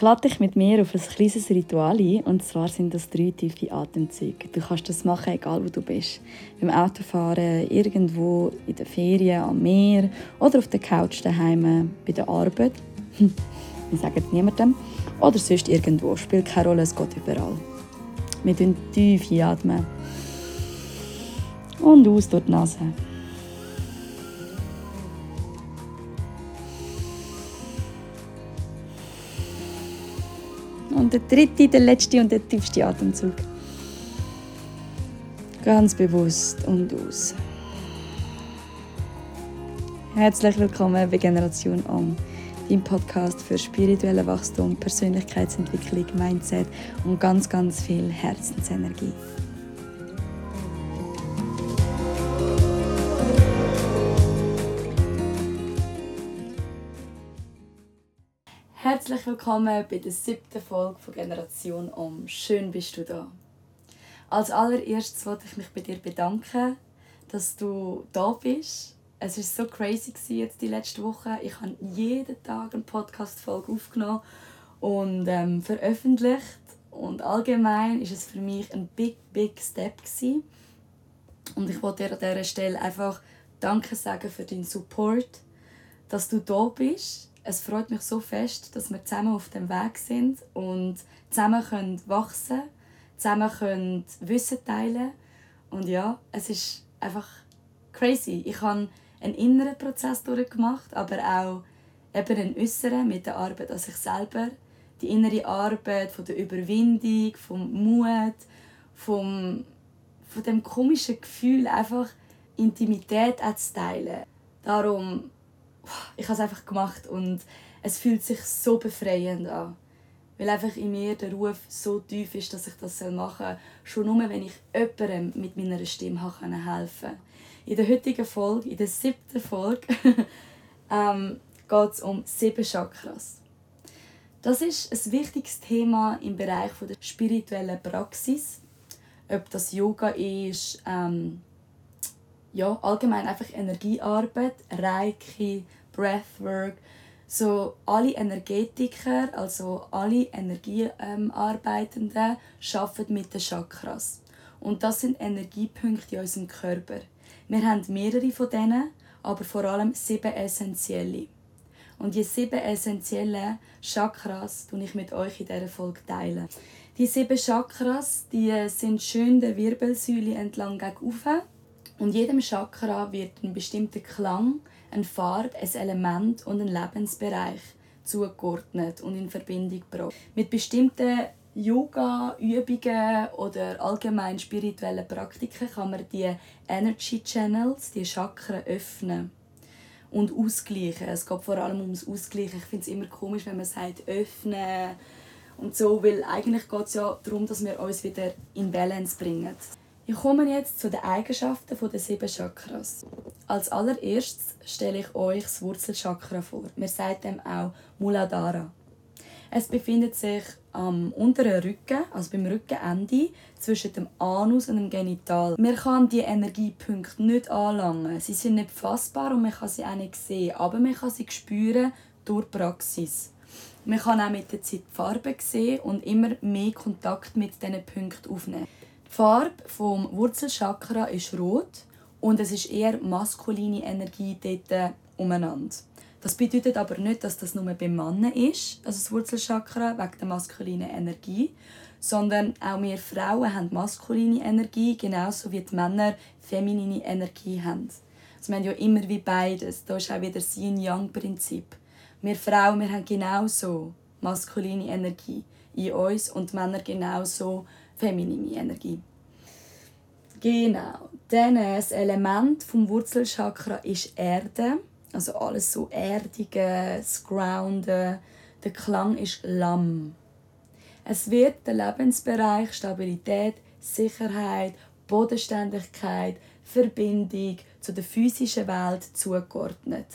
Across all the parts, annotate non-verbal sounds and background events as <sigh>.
Ich lade dich mit mir auf ein kleines Ritual ein, und zwar sind das drei tiefe Atemzüge. Du kannst das machen, egal wo du bist. Beim Autofahren, irgendwo in der Ferien, am Meer oder auf der Couch daheim, bei der Arbeit. Wir sagen es niemandem. Oder sonst irgendwo. Spielt keine Rolle, es geht überall. Wir atmen tief einatmen. Und aus durch die Nase. Und der dritte, der letzte und der tiefste Atemzug. Ganz bewusst und aus. Herzlich willkommen bei Generation Om, dein Podcast für spirituelle Wachstum, Persönlichkeitsentwicklung, Mindset und ganz, ganz viel Herzensenergie. Herzlich willkommen bei der siebten Folge von Generation Om. Schön bist du da. Als allererstes wollte ich mich bei dir bedanken, dass du da bist. Es war so crazy jetzt die letzte Woche. Ich habe jeden Tag eine Podcast-Folge aufgenommen und ähm, veröffentlicht. Und allgemein ist es für mich ein big, big Step gewesen. Und ich wollte dir an dieser Stelle einfach Danke sagen für deinen Support, dass du da bist es freut mich so fest, dass wir zusammen auf dem Weg sind und zusammen können wachsen zusammen können Wissen teilen und ja, es ist einfach crazy. Ich habe einen inneren Prozess durchgemacht, aber auch eben einen äußeren mit der Arbeit an sich selber. Die innere Arbeit von der Überwindung, vom Mut, vom, von dem komischen Gefühl, einfach Intimität auch zu teilen. Darum ich habe es einfach gemacht und es fühlt sich so befreiend an. Weil einfach in mir der Ruf so tief ist, dass ich das machen soll. Schon nur, wenn ich jemandem mit meiner Stimme helfen kann. In der heutigen Folge, in der siebten Folge, <laughs> ähm, geht es um sieben Chakras. Das ist ein wichtiges Thema im Bereich der spirituellen Praxis. Ob das Yoga ist, ähm, ja, allgemein einfach Energiearbeit, Reiki, Breathwork, so alle Energetiker, also alle Energiearbeitenden, ähm, arbeiten mit den Chakras. Und das sind Energiepunkte in unserem Körper. Wir haben mehrere von denen, aber vor allem sieben essentielle. Und die sieben essentiellen Chakras teilen ich mit euch in dieser Folge. Teilen. Die sieben Chakras die sind schön der Wirbelsäule entlang gegenüber und jedem Chakra wird ein bestimmter Klang, eine Farbe, ein Element und ein Lebensbereich zugeordnet und in Verbindung gebracht. Mit bestimmten Yoga-Übungen oder allgemein spirituellen Praktiken kann man die Energy Channels, die Chakren, öffnen und ausgleichen. Es geht vor allem ums Ausgleichen. Ich finde es immer komisch, wenn man sagt, öffnen und so, weil eigentlich geht es ja darum, dass wir uns wieder in Balance bringen. Ich komme jetzt zu den Eigenschaften der sieben Chakras. Als allererstes stelle ich euch das Wurzelchakra vor. Wir sagen dem auch Muladhara. Es befindet sich am unteren Rücken, also beim Rückenende, zwischen dem Anus und dem Genital. Man kann die Energiepunkte nicht anlangen. Sie sind nicht fassbar und man kann sie auch nicht sehen, aber man kann sie spüren durch Praxis. Man kann auch mit der Zeit die Farbe sehen und immer mehr Kontakt mit diesen Punkten aufnehmen. Die Farbe vom Wurzelchakra ist rot und es ist eher maskuline Energie dort umeinander. Das bedeutet aber nicht, dass das nur beim Mann ist, also das Wurzelchakra, wegen der maskulinen Energie, sondern auch wir Frauen haben maskuline Energie, genauso wie die Männer feminine Energie haben. Also wir haben ja immer wie beides. Da ist auch wieder das Yin-Yang-Prinzip. Wir Frauen wir haben genauso maskuline Energie in uns und Männer genauso feminine Energie. Genau. Dann das Element vom Wurzelchakra ist Erde. Also alles so Erdige, das Grounden. Der Klang ist Lamm. Es wird der Lebensbereich Stabilität, Sicherheit, Bodenständigkeit, Verbindung zu der physischen Welt zugeordnet.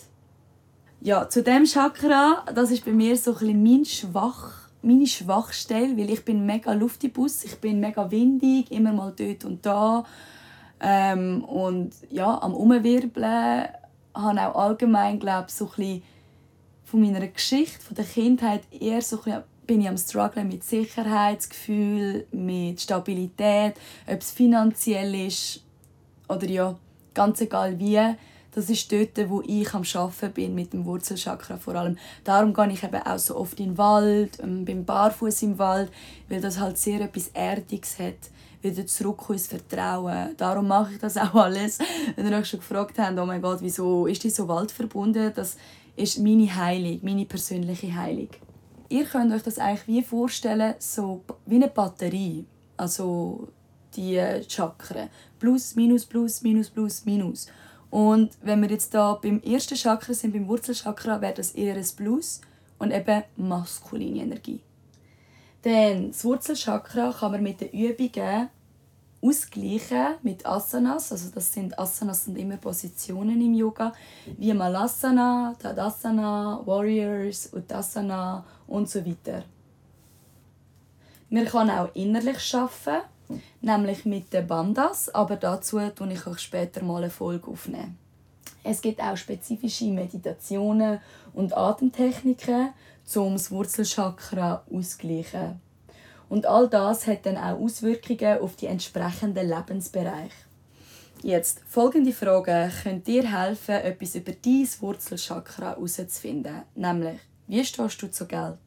Ja, zu dem Chakra, das ist bei mir so ein mein Schwach meine Schwachstelle, weil ich bin mega Luftibus, ich bin mega windig, immer mal dort und da ähm, und ja, am Umwirbeln habe auch allgemein glaube so ein von meiner Geschichte, von der Kindheit eher so ein bin ich am strugglen mit Sicherheitsgefühl, mit Stabilität, ob es finanziell ist oder ja, ganz egal wie. Das ist dort, wo ich am Arbeiten bin mit dem Wurzelchakra vor allem. Darum gehe ich eben auch so oft in den Wald, ähm, bin barfuß im Wald, weil das halt sehr etwas Erdiges hat wieder zurück ins Vertrauen. Darum mache ich das <laughs> auch alles. Wenn ihr euch schon gefragt habt, oh mein Gott, wieso ist die so waldverbunden? Das ist meine Heilung, meine persönliche Heilung. Ihr könnt euch das eigentlich wie vorstellen, so wie eine Batterie. Also die Chakren. Plus, minus, plus, minus, plus, minus. Und wenn wir jetzt da beim ersten Chakra sind, beim Wurzelchakra, wäre das eher ein Plus und eben maskuline Energie. Denn das Wurzelchakra kann man mit den Übungen ausgleichen mit Asanas. Also das sind Asanas sind immer Positionen im Yoga, wie Malasana, Tadasana, Warriors, Uttasana und so weiter. Man kann auch innerlich arbeiten, nämlich mit den Bandas, aber dazu tue ich euch später mal eine Folge aufnehmen. Es gibt auch spezifische Meditationen und Atemtechniken, um das Wurzelchakra auszugleichen. Und all das hat dann auch Auswirkungen auf die entsprechenden Lebensbereiche. Jetzt folgende Frage könnt dir helfen, etwas über dein Wurzelchakra herauszufinden. Nämlich, wie stehst du zu Geld?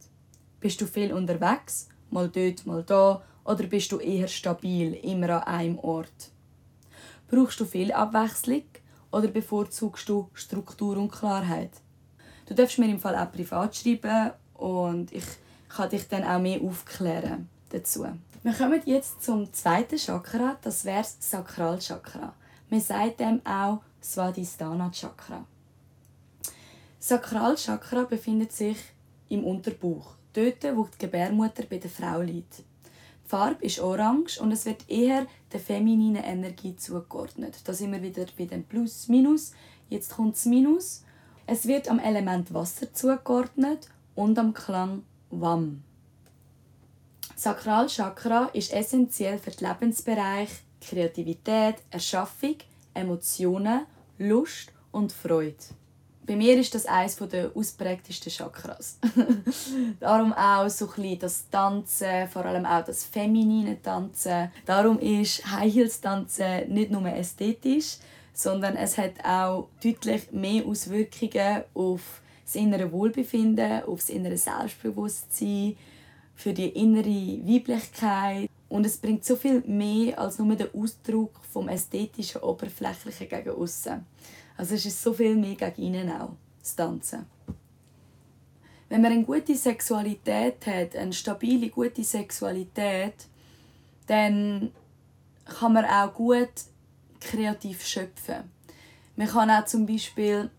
Bist du viel unterwegs, mal dort, mal da, oder bist du eher stabil, immer an einem Ort? Brauchst du viel Abwechslung oder bevorzugst du Struktur und Klarheit? Du darfst mir im Fall auch privat schreiben und ich kann dich dann auch mehr aufklären dazu. Wir kommen jetzt zum zweiten Chakra, das wäre das Sakralchakra. Man sagt dem auch Svadhisthana Chakra. Sakralchakra befindet sich im Unterbauch, dort, wo die Gebärmutter bei der Frau liegt. Die Farbe ist orange und es wird eher der femininen Energie zugeordnet. Da sind wir wieder bei dem Plus, Minus. Jetzt kommt das Minus. Es wird am Element Wasser zugeordnet und am Klang Wam. Sakralchakra ist essentiell für den Lebensbereich Kreativität, Erschaffung, Emotionen, Lust und Freude. Bei mir ist das eines der ausprägtesten Chakras. <laughs> Darum auch so ein das Tanzen, vor allem auch das feminine Tanzen. Darum ist High Heels Tanzen nicht nur ästhetisch, sondern es hat auch deutlich mehr Auswirkungen auf das innere Wohlbefinden, auf das innere Selbstbewusstsein, für die innere Weiblichkeit. Und es bringt so viel mehr als nur den Ausdruck vom ästhetischen, oberflächlichen gegen außen. Also es ist so viel mehr gegen innen auch, das Tanzen. Wenn man eine gute Sexualität hat, eine stabile, gute Sexualität, dann kann man auch gut kreativ schöpfen. Man kann auch zum Beispiel,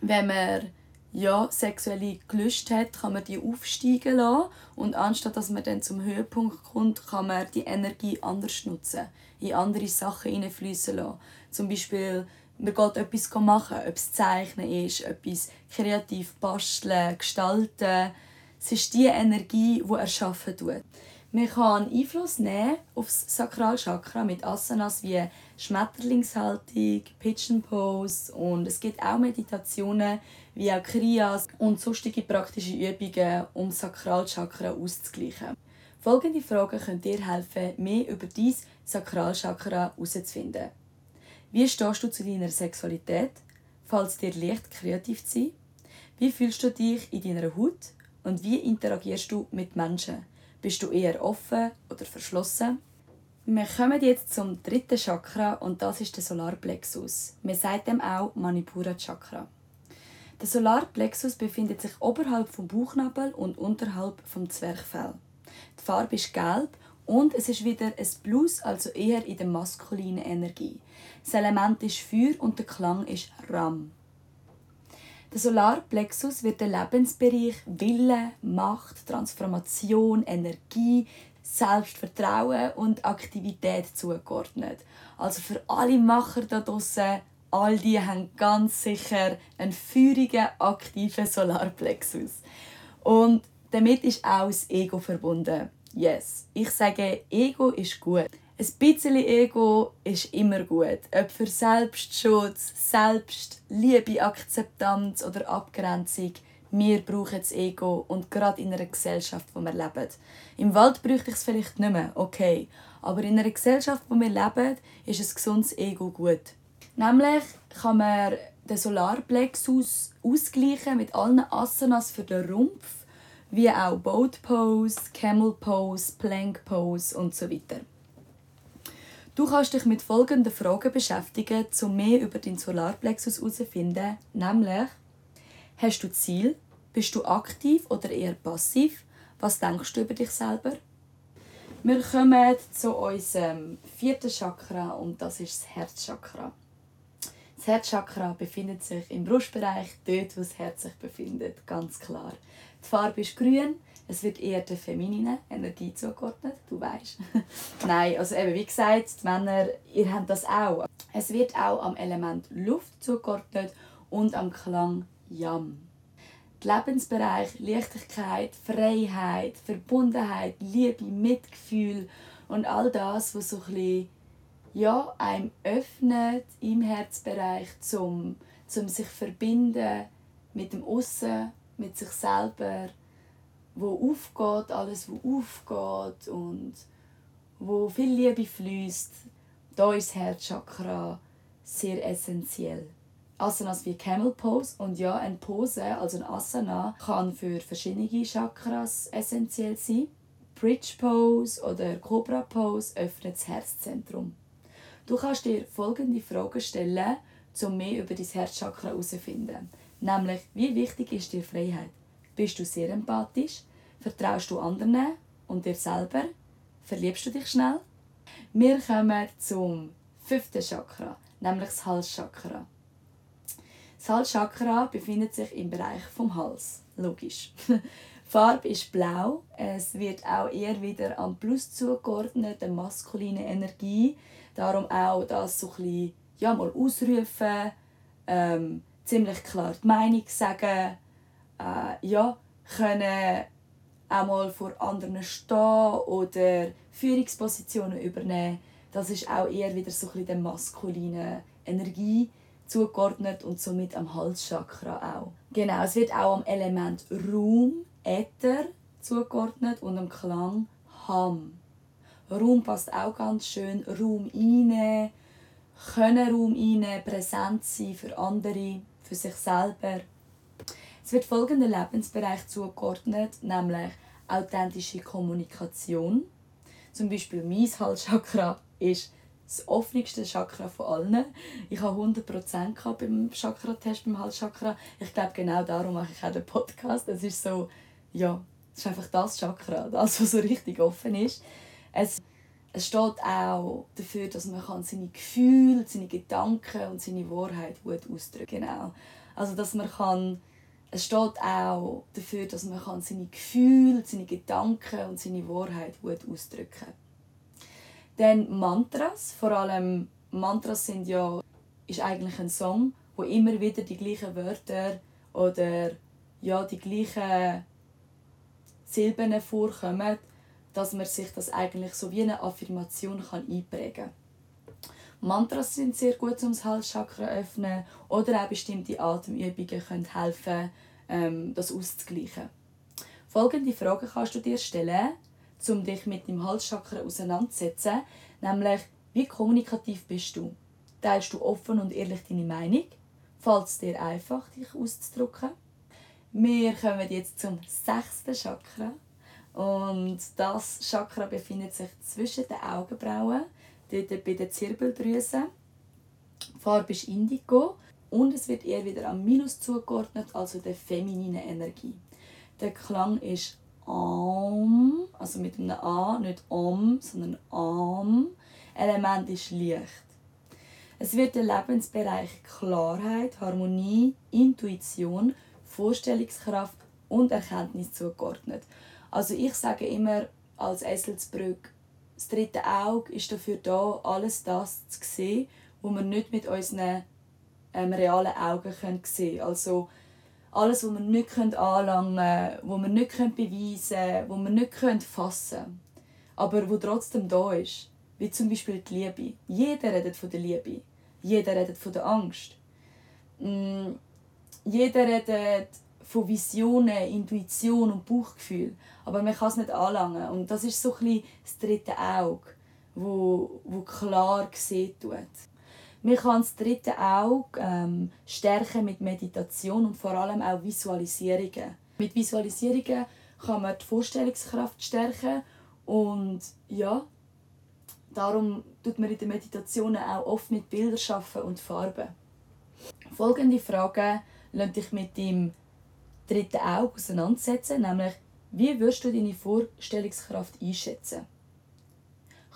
wenn man ja, sexuelle Gelüste hat, kann man die aufsteigen lassen und anstatt dass man dann zum Höhepunkt kommt, kann man die Energie anders nutzen, in andere Sachen hineinfließen lassen. Zum Beispiel, man geht etwas machen, ob es Zeichnen ist, etwas kreativ basteln, gestalten. Es ist die Energie, die erschaffen tut. Man kann Einfluss nehmen auf das Sakralchakra mit Asanas wie Schmetterlingshaltung, Pigeon Pose und es gibt auch Meditationen wie auch Kriyas und sonstige praktische Übungen, um das Sakralchakra auszugleichen. Folgende Fragen können dir helfen, mehr über dein Sakralchakra herauszufinden. Wie stehst du zu deiner Sexualität? Fällt es dir leicht, kreativ zu sein? Wie fühlst du dich in deiner Haut? Und wie interagierst du mit Menschen? Bist du eher offen oder verschlossen? Wir kommen jetzt zum dritten Chakra und das ist der Solarplexus. Man sagt dem auch Manipura Chakra. Der Solarplexus befindet sich oberhalb vom Bauchnabel und unterhalb vom Zwerchfell. Die Farbe ist gelb und es ist wieder ein Plus, also eher in der maskulinen Energie. Das Element ist Feuer und der Klang ist Ram. Der Solarplexus wird der Lebensbereich Wille, Macht, Transformation, Energie, Selbstvertrauen und Aktivität zugeordnet. Also für alle Macher da draussen, all die haben ganz sicher einen feurigen, aktiven Solarplexus. Und damit ist auch das Ego verbunden. Yes, ich sage, Ego ist gut. Ein bisschen Ego ist immer gut. Ob für Selbstschutz, Selbstliebe, Akzeptanz oder Abgrenzung, wir brauchen das Ego und gerade in einer Gesellschaft, wo wir leben. Im Wald bräuchte ich es vielleicht nicht mehr, okay. Aber in einer Gesellschaft, wo wir leben, ist ein gesundes Ego gut. Nämlich kann man den Solarplexus ausgleichen mit allen Asanas für den Rumpf, wie auch Boat Pose, Camel Pose, Plank Pose und so weiter. Du kannst dich mit folgenden Fragen beschäftigen, um mehr über den Solarplexus herauszufinden, nämlich Hast du Ziel? Bist du aktiv oder eher passiv? Was denkst du über dich selber? Wir kommen zu unserem vierten Chakra und das ist das Herzchakra. Das Herzchakra befindet sich im Brustbereich, dort wo das Herz sich befindet, ganz klar. Die Farbe ist grün, es wird eher der femininen Energie zugeordnet, du weißt. <laughs> Nein, also eben wie gesagt, die Männer, ihr habt das auch. Es wird auch am Element Luft zugeordnet und am Klang Yam. Der Lebensbereich Leichtigkeit, Freiheit, Verbundenheit, Liebe, Mitgefühl und all das, was so ein bisschen, ja, einem öffnet im Herzbereich, zum, zum sich verbinden mit dem Aussen, mit sich selber, wo aufgeht, alles wo aufgeht und wo viel Liebe fließt, da ist das Herzchakra sehr essentiell. Asanas wie Camel Pose. Und ja, eine Pose, also ein Asana, kann für verschiedene Chakras essentiell sein. Bridge Pose oder Cobra Pose öffnet das Herzzentrum. Du kannst dir folgende Fragen stellen, um mehr über dein Herzchakra herauszufinden. Nämlich, wie wichtig ist dir Freiheit? Bist du sehr empathisch? Vertraust du anderen und dir selber? Verliebst du dich schnell? Wir kommen zum fünften Chakra, nämlich das Halschakra. Das Halschakra befindet sich im Bereich vom Hals. Logisch. <laughs> Farbe ist blau. Es wird auch eher wieder am Plus zugeordnet, der maskuline Energie. Darum auch das so ein bisschen, ja, mal ausrufen, ähm, ziemlich klar die Meinung sagen, äh, ja, können auch mal vor anderen stehen oder Führungspositionen übernehmen. Das ist auch eher wieder so ein der maskuline Energie zugeordnet und somit am Halschakra auch. Genau, es wird auch am Element Raum, Äther zugeordnet und am Klang Ham. Raum passt auch ganz schön. Raum einnehmen, können Raum einnehmen, präsent sein für andere, für sich selber. Es wird folgender Lebensbereich zugeordnet, nämlich authentische Kommunikation. Zum Beispiel mein Halschakra ist das offenste Chakra von allen. Ich habe 100% beim Chakra-Test, beim Halschakra. Ich glaube, genau darum mache ich auch den Podcast. Es ist so, ja, es ist einfach das Chakra, das, was so richtig offen ist. Es, es steht auch dafür, dass man seine Gefühle, seine Gedanken und seine Wahrheit gut ausdrücken kann. Genau. Also, dass man kann es steht auch dafür, dass man seine Gefühle, seine Gedanken und seine Wahrheit gut ausdrücken kann. Dann Mantras, vor allem Mantras sind ja, ist eigentlich ein Song, wo immer wieder die gleichen Wörter oder ja, die gleichen Silben vorkommen, dass man sich das eigentlich so wie eine Affirmation kann einprägen kann. Mantras sind sehr gut, um das Halschakra zu öffnen oder auch bestimmte Atemübungen können helfen, ähm, das auszugleichen. Folgende Fragen kannst du dir stellen um dich mit dem Halschakra auseinanderzusetzen, nämlich wie kommunikativ bist du? Teilst du offen und ehrlich deine Meinung? Fällt es dir einfach, dich auszudrücken? Wir kommen jetzt zum sechsten Chakra. Und das Chakra befindet sich zwischen den Augenbrauen, dort bei der Zirbeldrüse. Die Farbe ist Indigo und es wird eher wieder am Minus zugeordnet, also der femininen Energie. Der Klang ist Am, also mit einem A, nicht Om, sondern Am. Element ist Licht. Es wird der Lebensbereich Klarheit, Harmonie, Intuition, Vorstellungskraft und Erkenntnis zugeordnet. Also ich sage immer als Eselsbrück, das dritte Auge ist dafür da, alles das zu sehen, was wir nicht mit unseren ähm, realen Augen sehen können. Also alles, was wir nicht anlangen können, was wir nicht beweisen können, was wir nicht fassen können, aber wo trotzdem da ist. Wie zum Beispiel die Liebe. Jeder redet von der Liebe. Jeder redet von der Angst. Mm, jeder redet von Visionen, Intuition und Bauchgefühl. Aber man kann es nicht anlangen. Und das ist so ein das dritte Auge, wo, wo klar sehen tut. Man kann das dritte Auge ähm, stärken mit Meditation und vor allem auch Visualisierungen. Mit Visualisierungen kann man die Vorstellungskraft stärken und ja, darum tut man in den Meditationen auch oft mit Bildern und Farben. Folgende Frage lässt dich mit dem dritten Auge auseinandersetzen, nämlich wie wirst du deine Vorstellungskraft einschätzen?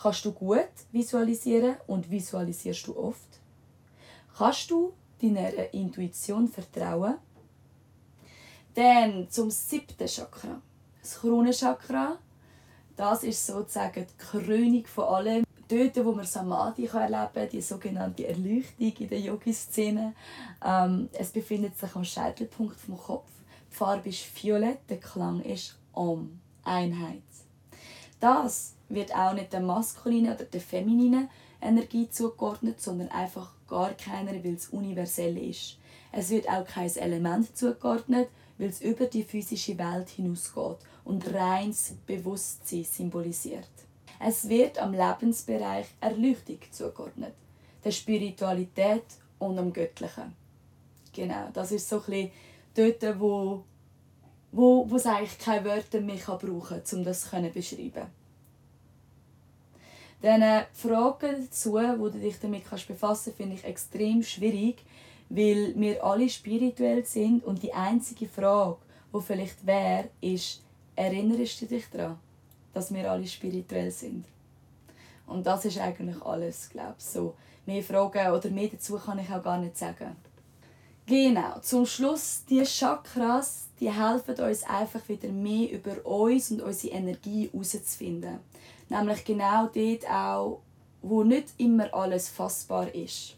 Kannst du gut visualisieren und visualisierst du oft? Kannst du deiner Intuition vertrauen? Dann zum siebten Chakra. Das Kronenchakra, das ist sozusagen die Krönung von allem. Dort, wo man Samadhi erleben kann, die sogenannte Erleuchtung in der Yogi-Szene. Ähm, es befindet sich am Scheitelpunkt vom Kopf. Die Farbe ist violett, der Klang ist Om, Einheit. Das wird auch nicht der maskulinen oder der femininen Energie zugeordnet, sondern einfach gar keiner, weil es universell ist. Es wird auch kein Element zugeordnet, weil es über die physische Welt hinausgeht und reines Bewusstsein symbolisiert. Es wird am Lebensbereich Erleuchtung zugeordnet, der Spiritualität und am Göttlichen. Genau, das ist so ein dort, wo, wo, wo es eigentlich keine Wörter mehr brauchen kann, um das zu beschreiben. Dann Fragen dazu, wo du dich damit befassen kannst, finde ich extrem schwierig, weil wir alle spirituell sind und die einzige Frage, die vielleicht wäre, ist, erinnerst du dich daran, dass wir alle spirituell sind? Und das ist eigentlich alles, glaube ich. So, mehr Fragen oder mehr dazu kann ich auch gar nicht sagen. Genau, zum Schluss, die Chakras, die helfen uns einfach wieder mehr über uns und unsere Energie herauszufinden. Nämlich genau dort auch, wo nicht immer alles fassbar ist.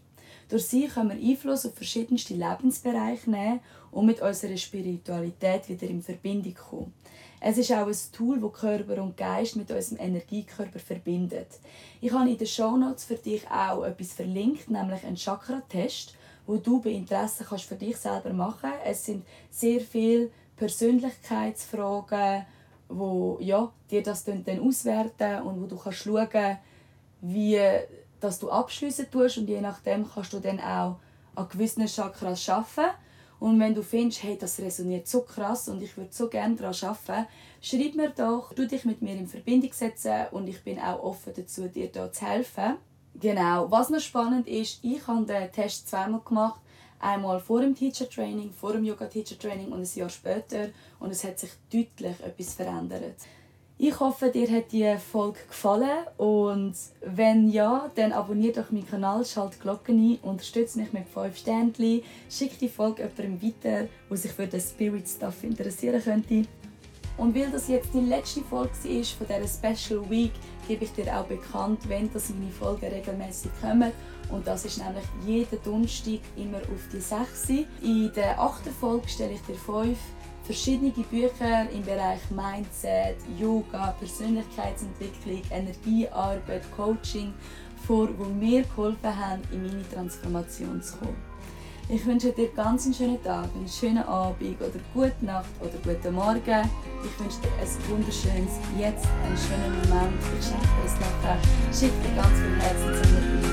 Durch sie können wir Einfluss auf verschiedenste Lebensbereiche nehmen und mit unserer Spiritualität wieder in Verbindung kommen. Es ist auch ein Tool, das Körper und Geist mit unserem Energiekörper verbindet. Ich habe in den Shownotes für dich auch etwas verlinkt, nämlich einen Chakra-Test, wo du bei Interesse kannst für dich selber machen. Es sind sehr viele Persönlichkeitsfragen, wo ja, dir das dann auswerten und wo du kannst schauen, wie dass du abschliessen tust und je nachdem kannst du dann auch an gewissen Chakras arbeiten. Und wenn du findest, hey, das resoniert so krass und ich würde so gerne daran arbeiten, schreib mir doch, du dich mit mir in Verbindung setzen und ich bin auch offen dazu, dir da zu helfen. Genau, was noch spannend ist, ich habe den Test zweimal gemacht. Einmal vor dem Teacher Training, vor dem Yoga Teacher Training und ein Jahr später und es hat sich deutlich etwas verändert. Ich hoffe, dir hat die Folge gefallen und wenn ja, dann abonniere doch meinen Kanal, schalte die Glocke ein, unterstütze mich mit 5 Sternen, schick die Folge jemandem weiter, der sich für den Spirit Stuff interessieren könnte. Und weil das jetzt die letzte Folge ist von dieser Special Week, gebe ich dir auch bekannt, wenn das meine Folgen regelmäßig kommen. Und das ist nämlich jeden Donnerstag immer auf die 6. In der achten Folge stelle ich dir 5 verschiedene Bücher im Bereich Mindset, Yoga, Persönlichkeitsentwicklung, Energiearbeit, Coaching vor, wo mir geholfen haben, in meine Transformation zu kommen. Ich wünsche dir ganz einen schönen Tag, einen schönen Abend oder gute Nacht oder guten Morgen. Ich wünsche dir ein wunderschönes Jetzt, einen schönen Moment. Ich schenke dir nachher. Schick dir ganz viel Herzensenergie.